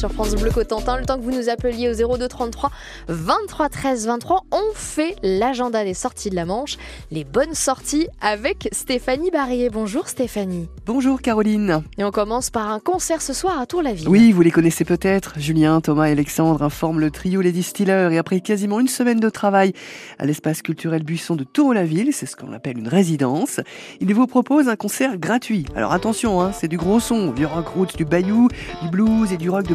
sur France Bleu Cotentin. Le temps que vous nous appeliez au 02 33 23 13 23, on fait l'agenda des sorties de la Manche, les bonnes sorties avec Stéphanie Barrier. Bonjour Stéphanie. Bonjour Caroline. Et on commence par un concert ce soir à Tour-la-Ville. Oui, vous les connaissez peut-être. Julien, Thomas et Alexandre informent le trio Les Distilleurs et après quasiment une semaine de travail à l'espace culturel Buisson de Tour-la-Ville, c'est ce qu'on appelle une résidence, ils vous proposent un concert gratuit. Alors attention, hein, c'est du gros son, du rock roots du Bayou, du blues et du rock de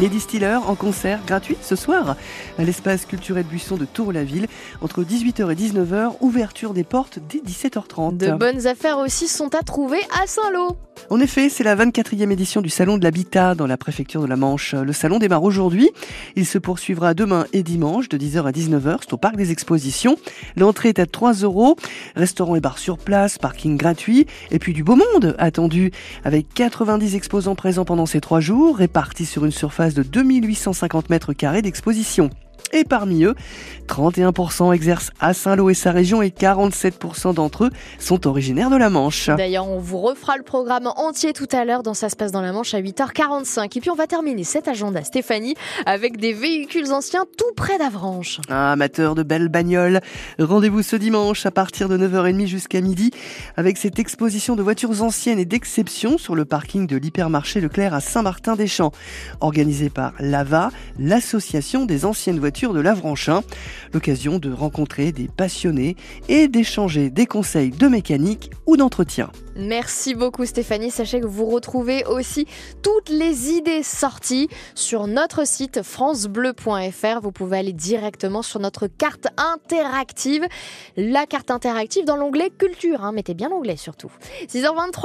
Les Distilleurs en concert gratuit ce soir à l'espace culturel Buisson de Tour-la-Ville entre 18h et 19h, ouverture des portes dès 17h30. De bonnes affaires aussi sont à trouver à Saint-Lô. En effet, c'est la 24e édition du Salon de l'Habitat dans la préfecture de la Manche. Le salon démarre aujourd'hui. Il se poursuivra demain et dimanche de 10h à 19h. C'est au parc des expositions. L'entrée est à 3 euros. Restaurant et bar sur place, parking gratuit. Et puis du beau monde attendu avec 90 exposants présents pendant ces trois jours, répartis sur une surface de 2850 mètres carrés d'exposition. Et parmi eux, 31% exercent à Saint-Lô et sa région et 47% d'entre eux sont originaires de la Manche. D'ailleurs, on vous refera le programme entier tout à l'heure dans Ça se passe dans la Manche à 8h45. Et puis on va terminer cet agenda, Stéphanie, avec des véhicules anciens tout près d'Avranches. Ah, Amateurs de belles bagnoles, rendez-vous ce dimanche à partir de 9h30 jusqu'à midi avec cette exposition de voitures anciennes et d'exception sur le parking de l'hypermarché Leclerc à Saint-Martin-des-Champs, organisée par l'AVA, l'association des anciennes voitures de l'Avranchin. L'occasion de rencontrer des passionnés et d'échanger des conseils de mécanique ou d'entretien. Merci beaucoup Stéphanie. Sachez que vous retrouvez aussi toutes les idées sorties sur notre site francebleu.fr. Vous pouvez aller directement sur notre carte interactive. La carte interactive dans l'onglet culture. hein. Mettez bien l'onglet surtout. 6h23.